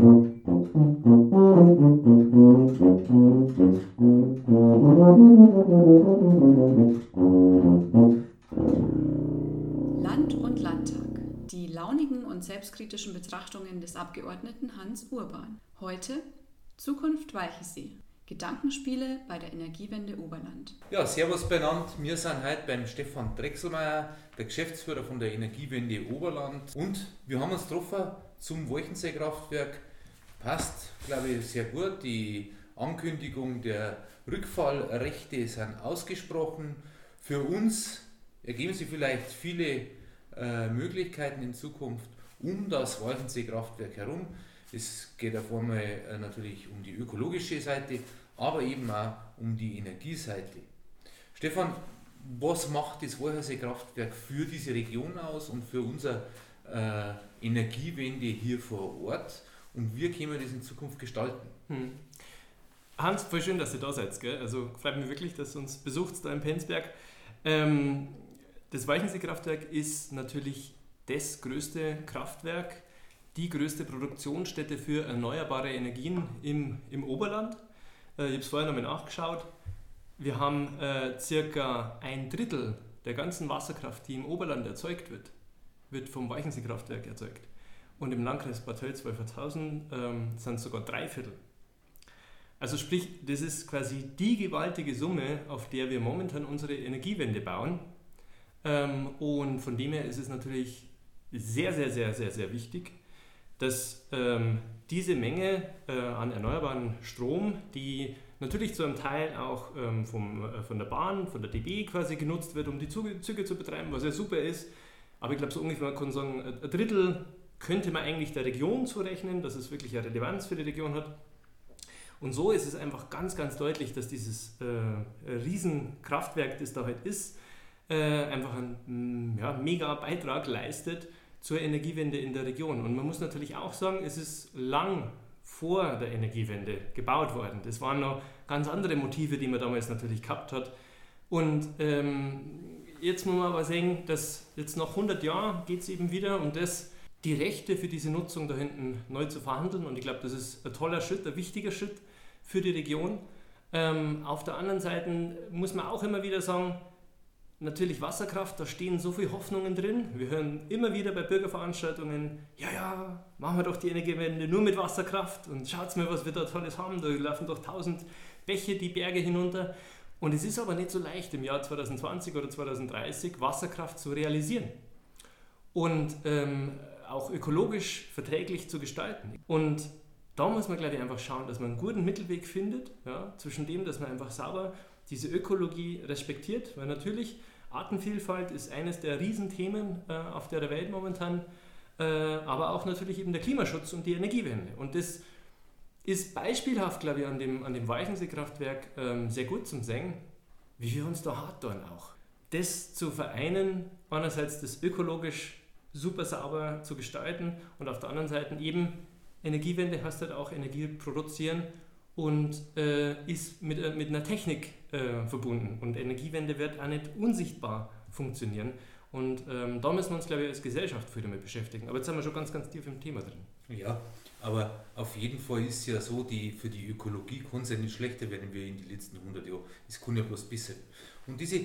Land und Landtag. Die launigen und selbstkritischen Betrachtungen des Abgeordneten Hans Urban. Heute Zukunft Walchensee. Gedankenspiele bei der Energiewende Oberland. Ja, servus benannt. Wir sind heute beim Stefan Drechselmeier, der Geschäftsführer von der Energiewende Oberland. Und wir haben uns getroffen zum Wolchensee-Kraftwerk. Passt, glaube ich, sehr gut. Die Ankündigung der Rückfallrechte sind ausgesprochen. Für uns ergeben sich vielleicht viele äh, Möglichkeiten in Zukunft um das Walchensee-Kraftwerk herum. Es geht auf einmal äh, natürlich um die ökologische Seite, aber eben auch um die Energieseite. Stefan, was macht das Walchensee-Kraftwerk für diese Region aus und für unsere äh, Energiewende hier vor Ort und wie können wir das in Zukunft gestalten? Hm. Hans, voll schön, dass ihr da seid. Gell? Also freut mich wirklich, dass ihr uns besucht da in Penzberg. Ähm, das Weichensee-Kraftwerk ist natürlich das größte Kraftwerk, die größte Produktionsstätte für erneuerbare Energien im, im Oberland. Äh, ich habe es vorher nochmal nachgeschaut. Wir haben äh, circa ein Drittel der ganzen Wasserkraft, die im Oberland erzeugt wird, wird vom Weichensee-Kraftwerk erzeugt. Und im Landkreis Bad Tölz-Wolfertshausen ähm, sind es sogar drei Viertel. Also sprich, das ist quasi die gewaltige Summe, auf der wir momentan unsere Energiewende bauen. Ähm, und von dem her ist es natürlich sehr, sehr, sehr, sehr, sehr wichtig, dass ähm, diese Menge äh, an erneuerbaren Strom, die natürlich zu einem Teil auch ähm, vom, äh, von der Bahn, von der DB quasi genutzt wird, um die Züge, Züge zu betreiben, was ja super ist. Aber ich glaube, so ungefähr, man kann sagen, ein Drittel könnte man eigentlich der Region zurechnen, dass es wirklich eine Relevanz für die Region hat. Und so ist es einfach ganz, ganz deutlich, dass dieses äh, Riesenkraftwerk, das da halt ist, äh, einfach einen ja, mega Beitrag leistet zur Energiewende in der Region. Und man muss natürlich auch sagen, es ist lang vor der Energiewende gebaut worden. Das waren noch ganz andere Motive, die man damals natürlich gehabt hat. Und ähm, jetzt muss man aber sehen, dass jetzt nach 100 Jahren geht es eben wieder um das, die Rechte für diese Nutzung da hinten neu zu verhandeln. Und ich glaube, das ist ein toller Schritt, ein wichtiger Schritt für die Region. Ähm, auf der anderen Seite muss man auch immer wieder sagen, natürlich Wasserkraft, da stehen so viele Hoffnungen drin. Wir hören immer wieder bei Bürgerveranstaltungen, ja, ja, machen wir doch die Energiewende nur mit Wasserkraft und schaut mal, was wir da tolles haben. Da laufen doch tausend Bäche die Berge hinunter. Und es ist aber nicht so leicht im Jahr 2020 oder 2030 Wasserkraft zu realisieren und ähm, auch ökologisch verträglich zu gestalten. Und da muss man, glaube ich, einfach schauen, dass man einen guten Mittelweg findet ja, zwischen dem, dass man einfach sauber diese Ökologie respektiert, weil natürlich Artenvielfalt ist eines der Riesenthemen äh, auf der Welt momentan, äh, aber auch natürlich eben der Klimaschutz und die Energiewende. Und das ist beispielhaft, glaube ich, an dem, an dem Weichensee-Kraftwerk ähm, sehr gut zum Singen, wie wir uns da hart tun auch. Das zu vereinen, einerseits das ökologisch super sauber zu gestalten und auf der anderen Seite eben Energiewende heißt halt auch Energie produzieren und äh, ist mit, äh, mit einer Technik äh, verbunden. Und Energiewende wird auch nicht unsichtbar funktionieren. Und ähm, da müssen wir uns, glaube ich, als Gesellschaft viel damit beschäftigen. Aber jetzt sind wir schon ganz, ganz tief im Thema drin. Ja, aber auf jeden Fall ist ja so, die, für die Ökologie kann es ja nicht schlechter werden wie in den letzten 100 Jahren. Es kann ja bloß besser. Und diese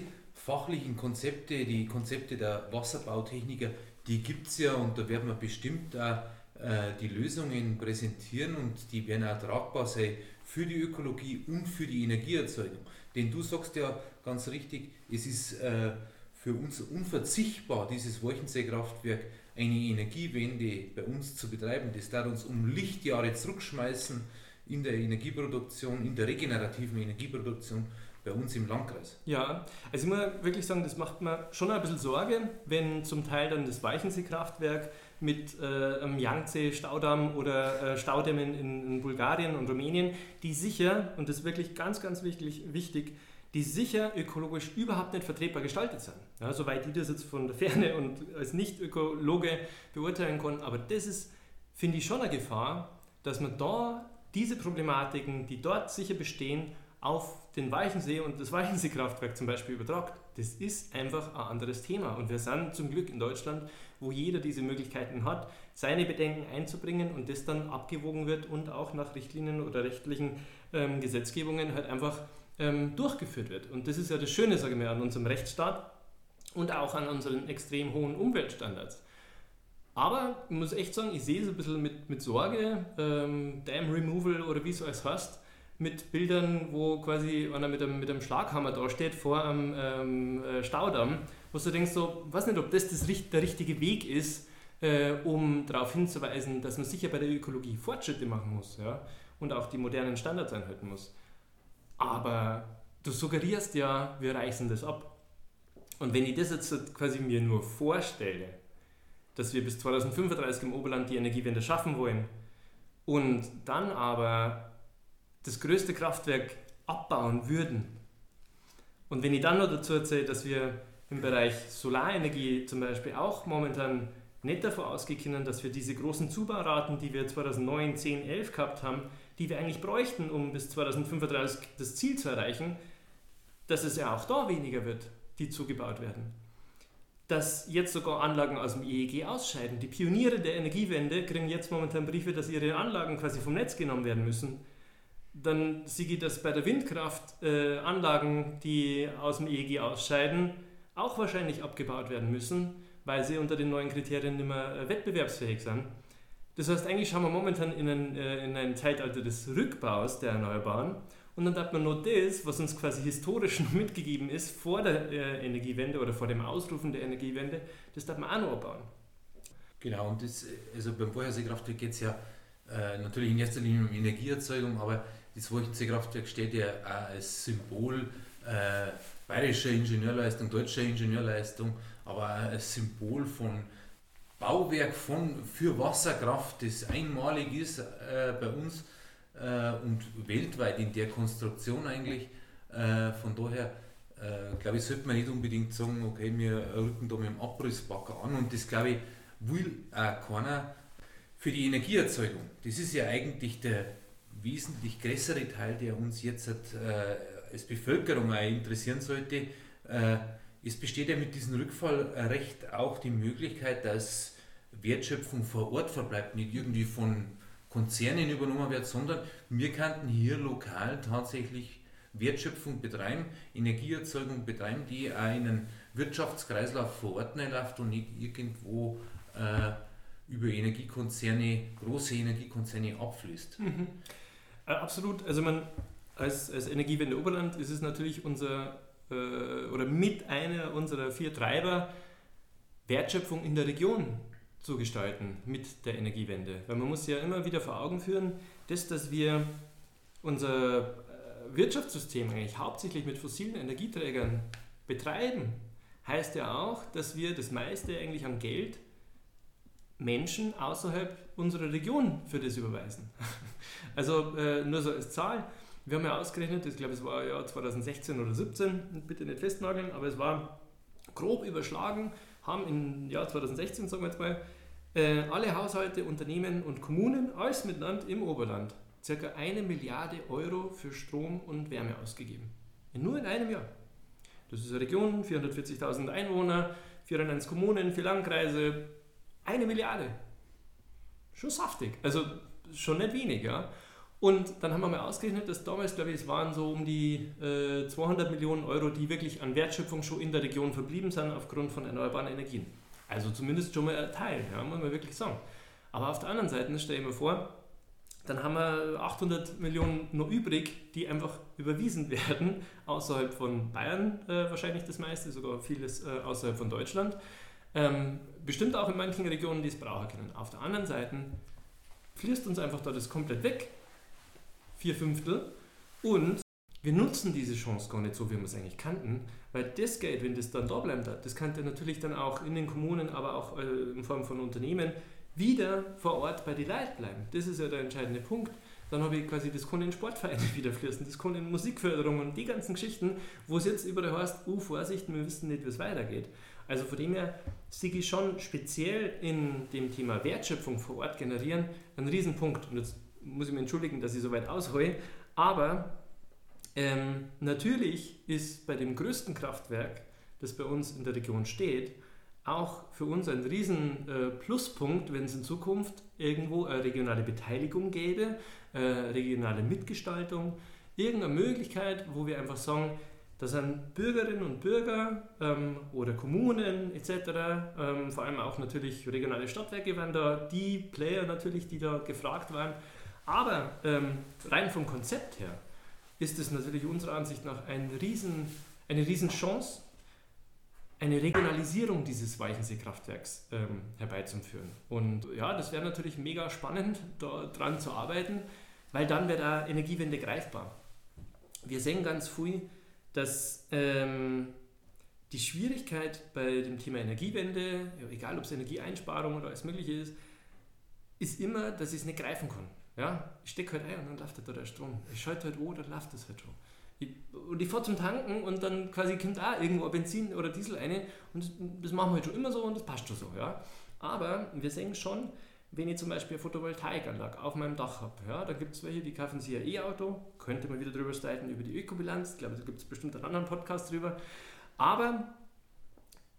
fachlichen Konzepte, die Konzepte der Wasserbautechniker, die gibt es ja und da werden wir bestimmt auch äh, die Lösungen präsentieren und die werden auch tragbar sein für die Ökologie und für die Energieerzeugung. Denn du sagst ja ganz richtig, es ist äh, für uns unverzichtbar, dieses Wolchensee-Kraftwerk eine Energiewende bei uns zu betreiben. Das darf uns um Lichtjahre zurückschmeißen in der Energieproduktion, in der regenerativen Energieproduktion bei uns im Landkreis. Ja, also ich muss wirklich sagen, das macht mir schon ein bisschen Sorge, wenn zum Teil dann das Weichensee-Kraftwerk mit äh, einem Yangtze-Staudamm oder äh, Staudämmen in, in, Bulgarien und Rumänien, die sicher, und das ist wirklich ganz, ganz wichtig, wichtig die sicher ökologisch überhaupt nicht vertretbar gestaltet sind. Ja, soweit ich das jetzt von der Ferne und als Nicht-Ökologe beurteilen kann. Aber das ist, finde ich, schon eine Gefahr, dass man da diese Problematiken, die dort sicher bestehen, auf den Weichensee und das Weichensee-Kraftwerk zum Beispiel übertragt. Das ist einfach ein anderes Thema. Und wir sind zum Glück in Deutschland, wo jeder diese Möglichkeiten hat, seine Bedenken einzubringen und das dann abgewogen wird und auch nach Richtlinien oder rechtlichen ähm, Gesetzgebungen halt einfach ähm, durchgeführt wird. Und das ist ja das Schöne, sage ich mal, an unserem Rechtsstaat und auch an unseren extrem hohen Umweltstandards. Aber ich muss echt sagen, ich sehe es ein bisschen mit, mit Sorge, ähm, Dam Removal oder wie es alles heißt, mit Bildern, wo quasi einer mit einem, mit einem Schlaghammer da steht vor einem ähm, äh, Staudamm, wo du denkst, so, weiß nicht, ob das, das der richtige Weg ist, äh, um darauf hinzuweisen, dass man sicher bei der Ökologie Fortschritte machen muss ja, und auch die modernen Standards einhalten muss. Aber du suggerierst ja, wir reißen das ab. Und wenn ich das jetzt quasi mir nur vorstelle, dass wir bis 2035 im Oberland die Energiewende schaffen wollen und dann aber das größte Kraftwerk abbauen würden. Und wenn ich dann noch dazu erzähle, dass wir im Bereich Solarenergie zum Beispiel auch momentan nicht davon ausgehen können, dass wir diese großen Zubauraten, die wir 2009, 10, 11 gehabt haben, die wir eigentlich bräuchten, um bis 2035 das Ziel zu erreichen, dass es ja auch da weniger wird, die zugebaut werden. Dass jetzt sogar Anlagen aus dem EEG ausscheiden. Die Pioniere der Energiewende kriegen jetzt momentan Briefe, dass ihre Anlagen quasi vom Netz genommen werden müssen dann sehe ich, dass bei der Windkraft äh, Anlagen, die aus dem EEG ausscheiden, auch wahrscheinlich abgebaut werden müssen, weil sie unter den neuen Kriterien nicht mehr äh, wettbewerbsfähig sind. Das heißt, eigentlich schauen wir momentan in ein, äh, in ein Zeitalter des Rückbaus der Erneuerbaren und dann hat man nur das, was uns quasi historisch mitgegeben ist vor der äh, Energiewende oder vor dem Ausrufen der Energiewende, das darf man auch noch abbauen. Genau, und das, also beim Vorherseekraftwerk geht es ja äh, natürlich in erster Linie um Energieerzeugung, aber das Wolchensee-Kraftwerk steht ja auch als Symbol äh, bayerischer Ingenieurleistung, deutscher Ingenieurleistung, aber auch als Symbol von Bauwerk von, für Wasserkraft, das einmalig ist äh, bei uns äh, und weltweit in der Konstruktion eigentlich. Äh, von daher äh, glaube ich, sollte man nicht unbedingt sagen, okay, wir rücken da mit dem Abrissbacker an und das glaube ich, will auch keiner für die Energieerzeugung. Das ist ja eigentlich der wesentlich größere Teil, der uns jetzt äh, als Bevölkerung auch interessieren sollte, äh, es besteht ja mit diesem Rückfallrecht auch die Möglichkeit, dass Wertschöpfung vor Ort verbleibt, nicht irgendwie von Konzernen übernommen wird, sondern wir könnten hier lokal tatsächlich Wertschöpfung betreiben, Energieerzeugung betreiben, die auch in einen Wirtschaftskreislauf vor Ort läuft und nicht irgendwo äh, über Energiekonzerne, große Energiekonzerne abfließt. Mhm. Äh, absolut. Also man als, als Energiewende Oberland ist es natürlich unser äh, oder mit einer unserer vier Treiber, Wertschöpfung in der Region zu gestalten mit der Energiewende. Weil man muss ja immer wieder vor Augen führen, dass, dass wir unser äh, Wirtschaftssystem eigentlich hauptsächlich mit fossilen Energieträgern betreiben, heißt ja auch, dass wir das meiste eigentlich an Geld Menschen außerhalb unserer Region für das überweisen. Also äh, nur so als Zahl. Wir haben ja ausgerechnet, ich glaube es war ja 2016 oder 2017, bitte nicht festnageln, aber es war grob überschlagen, haben im Jahr 2016, sagen wir jetzt mal, äh, alle Haushalte, Unternehmen und Kommunen, alles miteinander im Oberland, circa eine Milliarde Euro für Strom und Wärme ausgegeben. Nur in einem Jahr. Das ist eine Region, 440.000 Einwohner, 401 Kommunen, vier Landkreise, eine Milliarde. Schon saftig. Also schon nicht wenig. Und dann haben wir mal ausgerechnet, dass damals, glaube ich, es waren so um die äh, 200 Millionen Euro, die wirklich an Wertschöpfung schon in der Region verblieben sind aufgrund von erneuerbaren Energien. Also zumindest schon mal ein Teil, ja, muss man wirklich sagen. Aber auf der anderen Seite, stell ich mir vor, dann haben wir 800 Millionen noch übrig, die einfach überwiesen werden, außerhalb von Bayern äh, wahrscheinlich das meiste, sogar vieles äh, außerhalb von Deutschland. Ähm, bestimmt auch in manchen Regionen, die es brauchen können. Auf der anderen Seite fließt uns einfach da das komplett weg, vier Fünftel, und wir nutzen diese Chance gar nicht so, wie wir es eigentlich kannten, weil das Geld, wenn das dann da bleibt, das könnte natürlich dann auch in den Kommunen, aber auch äh, in Form von Unternehmen wieder vor Ort bei den Leuten bleiben. Das ist ja der entscheidende Punkt. Dann habe ich quasi, das kann in Sportvereine wieder fließen, das kann in Musikförderung und die ganzen Geschichten, wo es jetzt überall heißt, uh, Vorsicht, wir wissen nicht, wie es weitergeht. Also von dem her sehe ich schon speziell in dem Thema Wertschöpfung vor Ort generieren einen Riesenpunkt. Und jetzt muss ich mich entschuldigen, dass ich so weit aushole, aber ähm, natürlich ist bei dem größten Kraftwerk das bei uns in der Region steht, auch für uns ein riesen äh, Pluspunkt, wenn es in Zukunft irgendwo eine regionale Beteiligung gäbe, äh, regionale Mitgestaltung, irgendeine Möglichkeit, wo wir einfach sagen, da sind Bürgerinnen und Bürger ähm, oder Kommunen etc., ähm, vor allem auch natürlich regionale Stadtwerke waren da die Player natürlich, die da gefragt waren. Aber ähm, rein vom Konzept her ist es natürlich unserer Ansicht nach ein riesen, eine Riesenchance, eine Regionalisierung dieses Weichensee-Kraftwerks ähm, herbeizuführen. Und ja, das wäre natürlich mega spannend, da dran zu arbeiten, weil dann wäre da Energiewende greifbar. Wir sehen ganz früh, dass ähm, die Schwierigkeit bei dem Thema Energiewende, egal ob es Energieeinsparung oder alles Mögliche ist, ist immer, dass ich es nicht greifen kann. Ja? Ich stecke halt ein und dann läuft halt da der Strom. Ich schalte halt an, dann läuft das halt schon. Ich, und ich fahre zum Tanken und dann quasi kommt auch irgendwo Benzin oder Diesel rein und das, das machen wir halt schon immer so und das passt schon so. Ja? Aber wir sehen schon, wenn ich zum Beispiel eine Photovoltaikanlage auf meinem Dach habe, ja, da gibt es welche, die kaufen sich ein E-Auto, könnte man wieder drüber streiten über die Ökobilanz, ich glaube, da gibt es bestimmt einen anderen Podcast drüber. Aber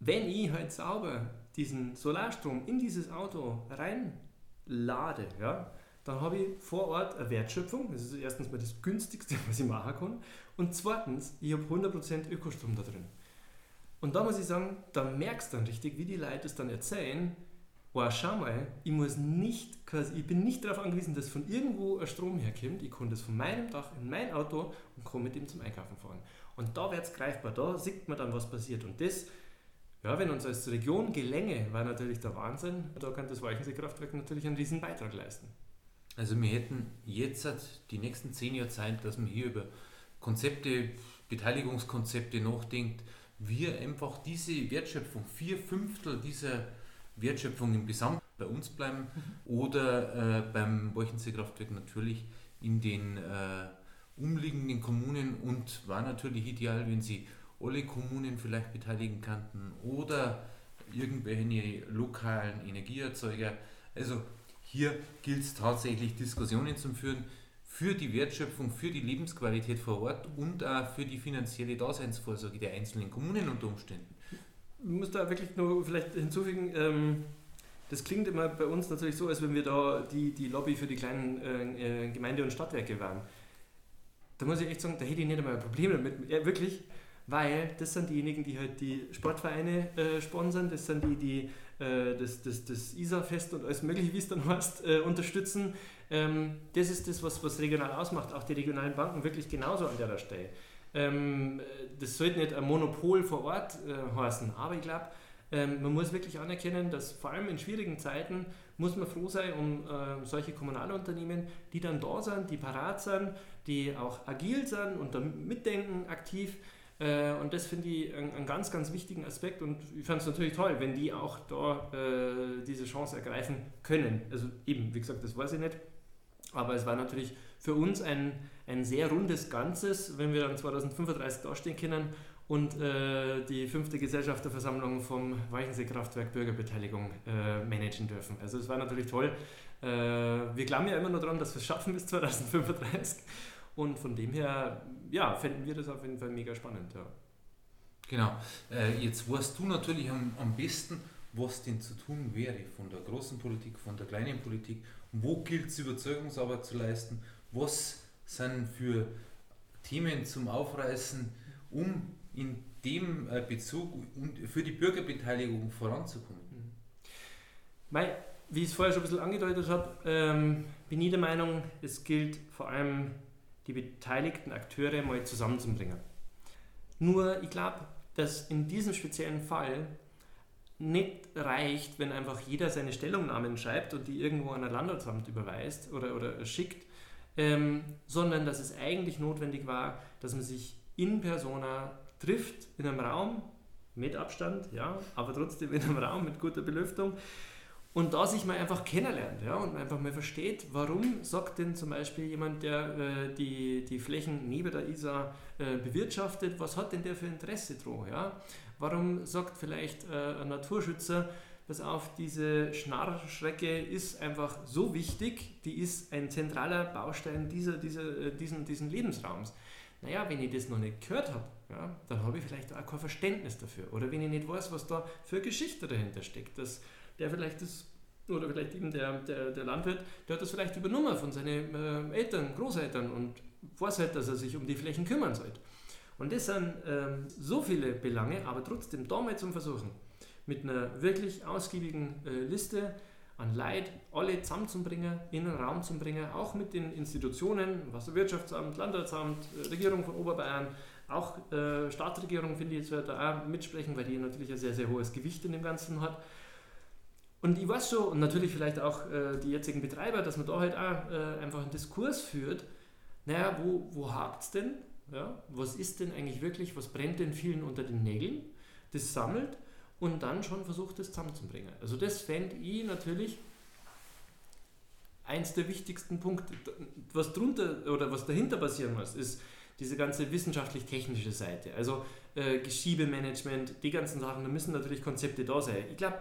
wenn ich halt sauber diesen Solarstrom in dieses Auto reinlade, ja, dann habe ich vor Ort eine Wertschöpfung. Das ist erstens mal das günstigste, was ich machen kann. Und zweitens, ich habe 100% Ökostrom da drin. Und da muss ich sagen, da merkst du dann richtig, wie die Leute es dann erzählen, oh, schau mal, ich muss nicht, ich bin nicht darauf angewiesen, dass von irgendwo ein Strom herkommt. Ich kann das von meinem Dach in mein Auto und kann mit dem zum Einkaufen fahren. Und da wird es greifbar, da sieht man dann, was passiert. Und das, ja, wenn uns als Region gelänge, war natürlich der Wahnsinn. Da kann das Weichensee-Kraftwerk natürlich einen riesen Beitrag leisten. Also wir hätten jetzt die nächsten zehn Jahre Zeit, dass man hier über Konzepte, Beteiligungskonzepte nachdenkt, wie einfach diese Wertschöpfung, vier Fünftel dieser Wertschöpfung im Gesamt bei uns bleiben mhm. oder äh, beim Wolchensee-Kraftwerk natürlich in den äh, umliegenden Kommunen und war natürlich ideal, wenn sie alle Kommunen vielleicht beteiligen könnten oder irgendwelche lokalen Energieerzeuger. Also hier gilt es tatsächlich Diskussionen zu führen für die Wertschöpfung, für die Lebensqualität vor Ort und auch für die finanzielle Daseinsvorsorge der einzelnen Kommunen unter Umständen. Ich muss da wirklich nur vielleicht hinzufügen, ähm, das klingt immer bei uns natürlich so, als wenn wir da die, die Lobby für die kleinen äh, äh Gemeinde- und Stadtwerke wären. Da muss ich echt sagen, da hätte ich nicht einmal ein Problem damit. Ja, wirklich, weil das sind diejenigen, die halt die Sportvereine äh, sponsern, das sind die, die äh, das, das, das ISA-Fest und alles mögliche, wie es dann heißt, äh, unterstützen. Ähm, das ist das, was, was regional ausmacht, auch die regionalen Banken wirklich genauso an der Stelle. Ähm, das sollte nicht ein Monopol vor Ort äh, heißen, aber ich glaube, ähm, man muss wirklich anerkennen, dass vor allem in schwierigen Zeiten muss man froh sein um äh, solche Kommunalunternehmen, die dann da sind, die parat sind, die auch agil sind und da mitdenken aktiv äh, und das finde ich einen, ganz, ganz wichtigen Aspekt und ich fand es natürlich toll, wenn die auch da äh, diese Chance ergreifen können. Also eben, wie gesagt, das weiß ich nicht, aber es war natürlich für uns ein, ein sehr rundes Ganzes, wenn wir dann 2035 dastehen können und äh, die fünfte Gesellschafterversammlung vom Weichensee-Kraftwerk Bürgerbeteiligung äh, managen dürfen. Also es war natürlich toll. Äh, wir glauben ja immer nur daran, dass wir es schaffen bis 2035 und von dem her, ja, fänden wir das auf jeden Fall mega spannend. Ja. Genau. Äh, jetzt weißt du natürlich am, am besten, was denn zu tun wäre von der großen Politik, von der kleinen Politik. Wo gilt es, Überzeugungsarbeit zu leisten? Was sind für Themen zum Aufreißen, um in dem äh, Bezug und für die Bürgerbeteiligung voranzukommen? Mhm. Mei, wie ich es vorher schon ein bisschen angedeutet habe, ähm, bin ich der Meinung, es gilt vor allem die beteiligten Akteure mal zusammenzubringen. Nur, ich glaube, dass in diesem speziellen Fall nicht reicht, wenn einfach jeder seine Stellungnahmen schreibt und die irgendwo an ein Landratsamt überweist oder, oder schickt, ähm, sondern dass es eigentlich notwendig war, dass man sich in persona trifft, in einem Raum, mit Abstand, ja, aber trotzdem in einem Raum mit guter Belüftung und da sich mal einfach kennenlernt ja, und einfach mal versteht, warum sagt denn zum Beispiel jemand, der äh, die, die Flächen neben der Isar äh, bewirtschaftet, was hat denn der für Interesse dran? Ja? Warum sagt vielleicht äh, ein Naturschützer, pass auf, diese Schnarrstrecke ist einfach so wichtig, die ist ein zentraler Baustein dieser, dieser, äh, diesen, diesen Lebensraums. naja, wenn ich das noch nicht gehört habe, ja, dann habe ich vielleicht auch kein Verständnis dafür. Oder wenn ich nicht weiß, was da für Geschichte dahinter steckt, dass der vielleicht das, oder vielleicht eben der, der, der Landwirt, der hat das vielleicht übernommen von seinen äh, Eltern, Großeltern und weiß halt, dass er sich um die Flächen kümmern sollte. Und das sind ähm, so viele Belange, aber trotzdem da mal zum Versuchen, mit einer wirklich ausgiebigen äh, Liste an Leid alle zusammenzubringen, in einen Raum zu bringen, auch mit den Institutionen, Wasserwirtschaftsamt, Landratsamt, äh, Regierung von Oberbayern, auch äh, Staatsregierung, finde ich, jetzt wird da auch mitsprechen, weil die natürlich ein sehr, sehr hohes Gewicht in dem Ganzen hat. Und ich weiß schon, und natürlich vielleicht auch äh, die jetzigen Betreiber, dass man da halt auch äh, einfach einen Diskurs führt, naja, wo, wo hakt es denn? Ja? Was ist denn eigentlich wirklich, was brennt denn vielen unter den Nägeln? Das sammelt und dann schon versucht, das zusammenzubringen. Also das fände ich natürlich eins der wichtigsten Punkte. Was drunter oder was dahinter passieren muss, ist diese ganze wissenschaftlich-technische Seite. Also äh, Geschiebemanagement, die ganzen Sachen, da müssen natürlich Konzepte da sein. Ich glaube,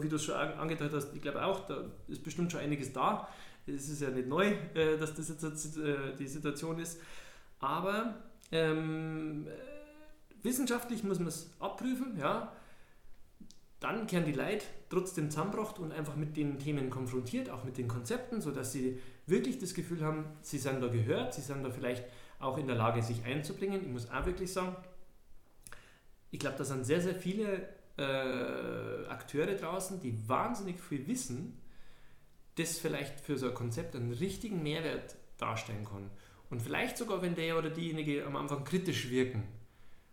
wie du es schon angedeutet hast, ich glaube auch, da ist bestimmt schon einiges da. Es ist ja nicht neu, äh, dass das jetzt äh, die Situation ist. Aber ähm, wissenschaftlich muss man es abprüfen, ja dann kehren die Leute trotzdem zusammengebracht und einfach mit den Themen konfrontiert, auch mit den Konzepten, sodass sie wirklich das Gefühl haben, sie sind da gehört, sie sind da vielleicht auch in der Lage, sich einzubringen. Ich muss auch wirklich sagen, ich glaube, da sind sehr, sehr viele äh, Akteure draußen, die wahnsinnig viel wissen, das vielleicht für so ein Konzept einen richtigen Mehrwert darstellen kann. Und vielleicht sogar, wenn der oder diejenige am Anfang kritisch wirken,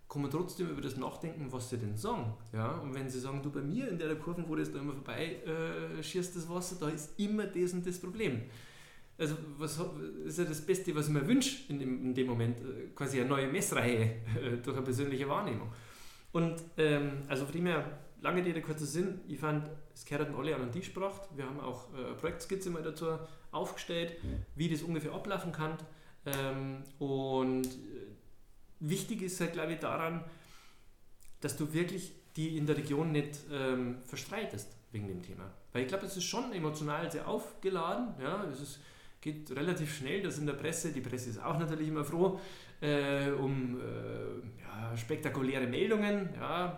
kann man trotzdem über das nachdenken, was sie denn sagen. Ja? Und wenn sie sagen, du bei mir in der Kurve, wo das da immer vorbei äh, schießt, das Wasser, da ist immer das und das Problem. Also was ist ja das Beste, was ich mir wünsche in dem, in dem Moment, äh, quasi eine neue Messreihe äh, durch eine persönliche Wahrnehmung. Und ähm, also von dem her, lange Rede, kurzer Sinn, ich fand, es gehört alle an den Tisch gebracht. Wir haben auch äh, eine Projektskizze mal dazu aufgestellt, wie das ungefähr ablaufen kann. Ähm, und wichtig ist halt, glaube ich, daran, dass du wirklich die in der Region nicht ähm, verstreitest wegen dem Thema. Weil ich glaube, es ist schon emotional sehr aufgeladen. Ja? Es ist, geht relativ schnell, das in der Presse, die Presse ist auch natürlich immer froh, äh, um äh, ja, spektakuläre Meldungen. Ja?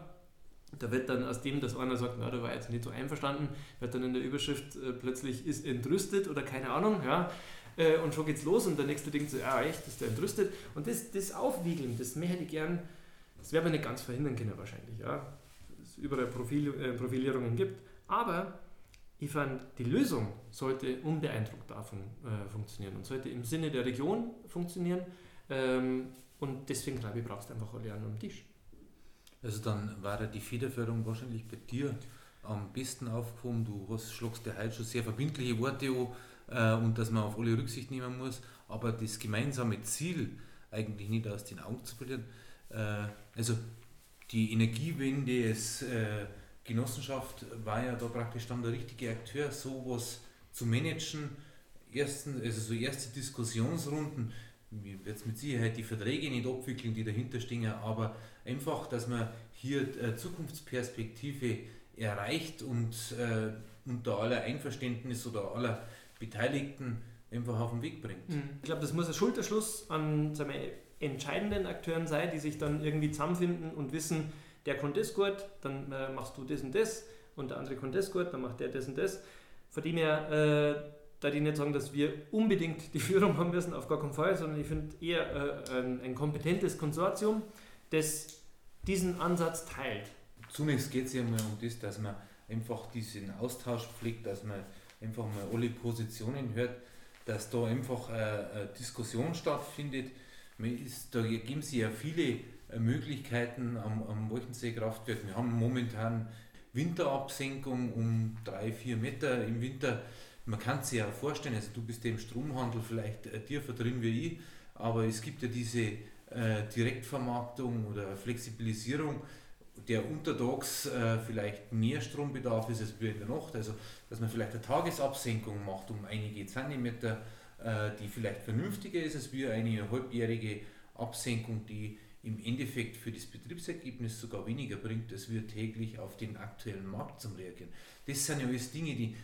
Da wird dann aus dem, dass einer sagt, na, da war jetzt nicht so einverstanden, wird dann in der Überschrift äh, plötzlich ist entrüstet oder keine Ahnung. Ja? Äh, und schon geht's los und der nächste denkt so, ja echt, ist der entrüstet. Und das, das Aufwiegeln, das mehr hätte ich gern, das werden wir nicht ganz verhindern können wahrscheinlich, ja. Es überall Profil, äh, Profilierungen gibt. Aber ich fand, die Lösung sollte unbeeindruckt davon äh, funktionieren und sollte im Sinne der Region funktionieren. Ähm, und deswegen glaube ich, brauchst du einfach alle an am Tisch. Also dann war die Federführung wahrscheinlich bei dir am besten aufgekommen. Du hast, schlagst dir heute schon sehr verbindliche Worte an, äh, und dass man auf alle Rücksicht nehmen muss, aber das gemeinsame Ziel eigentlich nicht aus den Augen zu verlieren. Äh, also die Energiewende, es, äh, Genossenschaft war ja da praktisch dann der richtige Akteur, sowas zu managen. Ersten, also so erste Diskussionsrunden, wir wird mit Sicherheit die Verträge nicht abwickeln, die dahinter stehen, aber einfach, dass man hier Zukunftsperspektive erreicht und äh, unter aller Einverständnis oder aller Beteiligten einfach auf den Weg bringt. Mhm. Ich glaube, das muss ein Schulterschluss an sagen wir, entscheidenden Akteuren sein, die sich dann irgendwie zusammenfinden und wissen, der kann das gut, dann äh, machst du das und das und der andere kann das gut, dann macht der das und das. Von dem her, äh, da die nicht sagen, dass wir unbedingt die Führung haben müssen, auf gar keinen Fall, sondern ich finde eher äh, ein, ein, kompetentes Konsortium, das diesen Ansatz teilt. Zunächst geht es ja mal um das, dass man einfach diesen Austausch pflegt, dass man einfach mal alle Positionen hört, dass da einfach eine Diskussion stattfindet. Ist, da geben sich ja viele äh, Möglichkeiten am, am Wolchensee-Kraftwerk. Wir haben momentan Winterabsenkung um 3-4 Meter im Winter. Man kann sich ja vorstellen, also du bist ja im Stromhandel vielleicht äh, tiefer drin wie ich, aber es gibt ja diese äh, Direktvermarktung oder Flexibilisierung der untertags äh, vielleicht mehr Strombedarf ist als in der Nacht, also dass man vielleicht eine Tagesabsenkung macht um einige Zentimeter, äh, die vielleicht vernünftiger ist als wir eine halbjährige Absenkung, die im Endeffekt für das Betriebsergebnis sogar weniger bringt, als wir täglich auf den aktuellen Markt zum reagieren. Das sind ja alles Dinge, die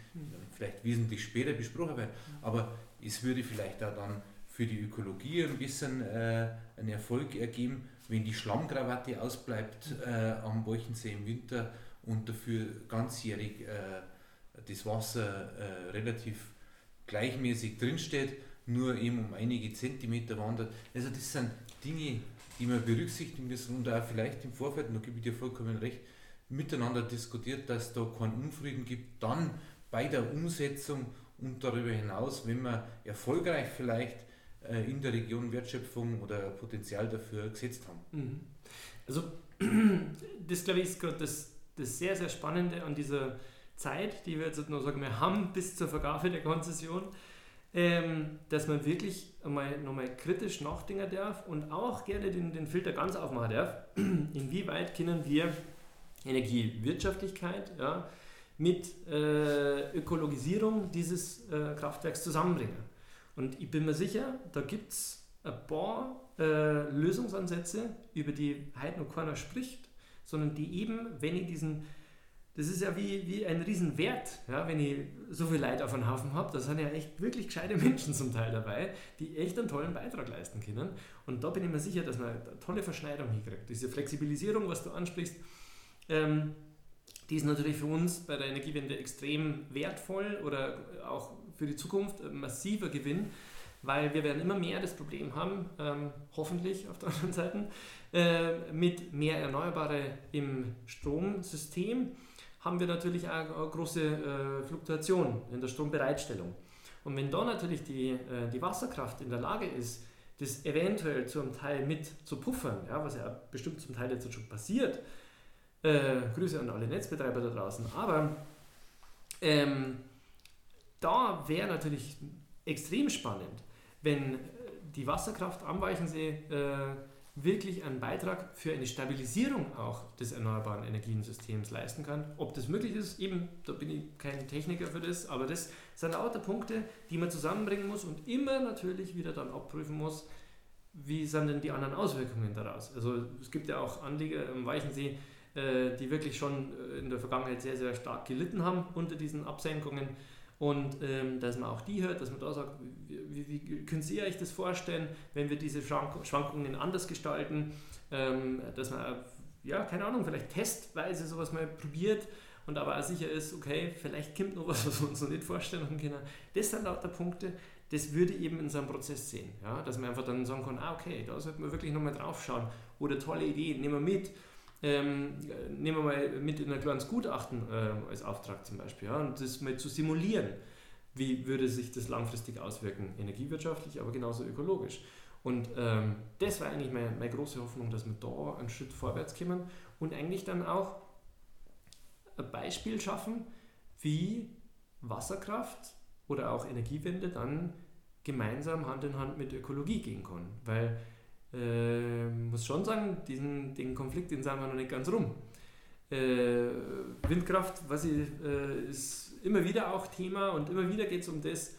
vielleicht wesentlich später besprochen werden, aber es würde vielleicht auch dann für die Ökologie ein bisschen äh, einen Erfolg ergeben, wenn die Schlammkrawatte ausbleibt äh, am Bolchensee im Winter und dafür ganzjährig äh, das Wasser äh, relativ gleichmäßig drinsteht, nur eben um einige Zentimeter wandert. Also das sind Dinge, die man berücksichtigen müssen und auch vielleicht im Vorfeld, und da gebe ich dir vollkommen recht, miteinander diskutiert, dass da keinen Unfrieden gibt, dann bei der Umsetzung und darüber hinaus, wenn man erfolgreich vielleicht äh, in der Region Wertschöpfung oder Potenzial dafür gesetzt haben. Mhm. Also das glaube ich ist gerade das, das sehr, sehr Spannende an dieser Zeit, die wir jetzt nur sagen, wir haben bis zur Vergabe der Konzession, ähm, dass man wirklich einmal nochmal kritisch nachdenken darf und auch gerne den, den Filter ganz aufmachen darf, inwieweit können wir Energiewirtschaftlichkeit ja, mit äh, Ökologisierung dieses äh, Kraftwerks zusammenbringen. Und ich bin mir sicher, da gibt es ein paar äh, Lösungsansätze, über die heute noch keiner spricht, sondern die eben, wenn ich diesen, das ist ja wie, wie ein Riesenwert, ja, wenn ich so viel Leid auf einem Haufen habe, da sind ja echt wirklich gescheite Menschen zum Teil dabei, die echt einen tollen Beitrag leisten können. Und da bin ich mir sicher, dass man eine tolle Verschneidung hinkriegt. Diese Flexibilisierung, was du ansprichst, ähm, die ist natürlich für uns bei der Energiewende extrem wertvoll oder auch für die Zukunft ein massiver Gewinn, weil wir werden immer mehr das Problem haben, ähm, hoffentlich auf der anderen Seite, äh, mit mehr Erneuerbare im Stromsystem haben wir natürlich auch große äh, Fluktuation in der Strombereitstellung. Und wenn da natürlich die, äh, die Wasserkraft in der Lage ist, das eventuell zum Teil mit zu puffern, ja, was ja bestimmt zum Teil jetzt schon passiert, äh, Grüße an alle Netzbetreiber da draußen. Aber ähm, da wäre natürlich extrem spannend, wenn die Wasserkraft am Weichensee äh, wirklich einen Beitrag für eine Stabilisierung auch des erneuerbaren Energiensystems leisten kann. Ob das möglich ist, eben, da bin ich kein Techniker für das, aber das sind lauter Punkte, die man zusammenbringen muss und immer natürlich wieder dann abprüfen muss, wie sind denn die anderen Auswirkungen daraus. Also es gibt ja auch Anlieger am Weichensee, äh, die wirklich schon äh, in der Vergangenheit sehr, sehr stark gelitten haben unter diesen Absenkungen. Und ähm, dass man auch die hört, dass man da sagt, wie, wie, können Sie euch das vorstellen, wenn wir diese Schwankungen anders gestalten, ähm, dass man, ja, keine Ahnung, vielleicht testweise sowas mal probiert und aber auch sicher ist, okay, vielleicht kommt noch was, was wir uns noch nicht vorstellen können. Das sind lauter Punkte, das würde eben in so einem Prozess sehen. Ja? Dass man einfach dann sagen kann, ah, okay, da sollte man wirklich nochmal drauf schauen oder tolle Ideen, nehmen wir mit ähm, nehmen wir mal mit in ein kleines Gutachten äh, als Auftrag zum Beispiel, ja, und das mal zu simulieren, wie würde sich das langfristig auswirken, energiewirtschaftlich, aber genauso ökologisch. Und ähm, das war eigentlich meine, meine große Hoffnung, dass wir da einen Schritt vorwärts kommen und eigentlich dann auch ein Beispiel schaffen, wie Wasserkraft oder auch Energiewende dann gemeinsam Hand in Hand mit Ökologie gehen kann. Weil äh, muss schon sagen, diesen, den Konflikt, den sagen wir noch nicht ganz rum. Äh, Windkraft, was ich, äh, ist immer wieder auch Thema und immer wieder geht es um das,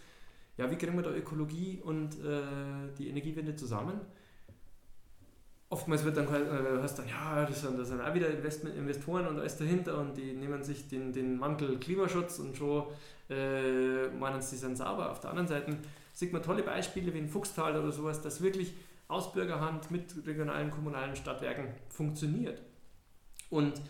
ja, wie kriegen wir da Ökologie und äh, die Energiewende zusammen? Oftmals wird dann äh, hast dann, ja, das sind, das sind auch wieder Investment, Investoren und alles dahinter und die nehmen sich den, den Mantel Klimaschutz und schon äh, meinen sie sind sauber. Auf der anderen Seite sieht man tolle Beispiele wie in Fuchstal oder sowas, dass wirklich aus Bürgerhand mit regionalen, kommunalen Stadtwerken funktioniert. Und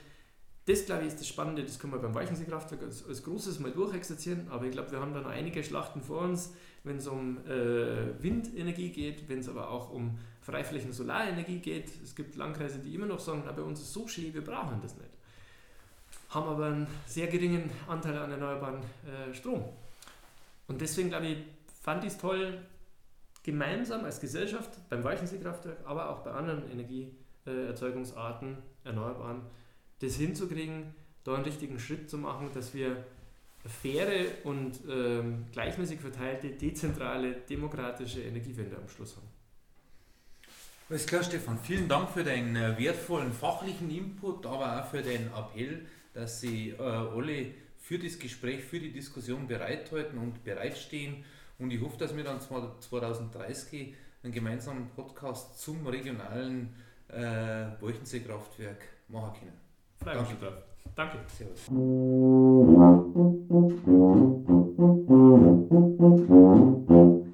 das, glaube ich, ist das Spannende, das können wir beim Weichensee-Kraftwerk als, als, großes mal durchexerzieren, aber ich glaube, wir haben da noch einige Schlachten vor uns, wenn es um äh, Windenergie geht, wenn es aber auch um Freiflächen Solarenergie geht. Es gibt Landkreise, die immer noch sagen, na, bei uns ist so schön, wir brauchen das nicht. Haben aber einen sehr geringen Anteil an erneuerbaren äh, Strom. Und deswegen, glaube ich, fand ich es toll, gemeinsam als Gesellschaft beim Weichenseekraftwerk, aber auch bei anderen Energieerzeugungsarten, Erneuerbaren, das hinzukriegen, da einen richtigen Schritt zu machen, dass wir faire und ähm, gleichmäßig verteilte, dezentrale, demokratische Energiewende am Schluss haben. Alles klar, Stefan. Vielen Dank für deinen äh, wertvollen fachlichen Input, aber auch für deinen Appell, dass Sie äh, alle für das Gespräch, für die Diskussion bereithalten und bereitstehen und ich hoffe, dass wir dann 2030 einen gemeinsamen Podcast zum regionalen äh, Bolchensee-Kraftwerk machen können. Freue mich drauf. Danke. Servus.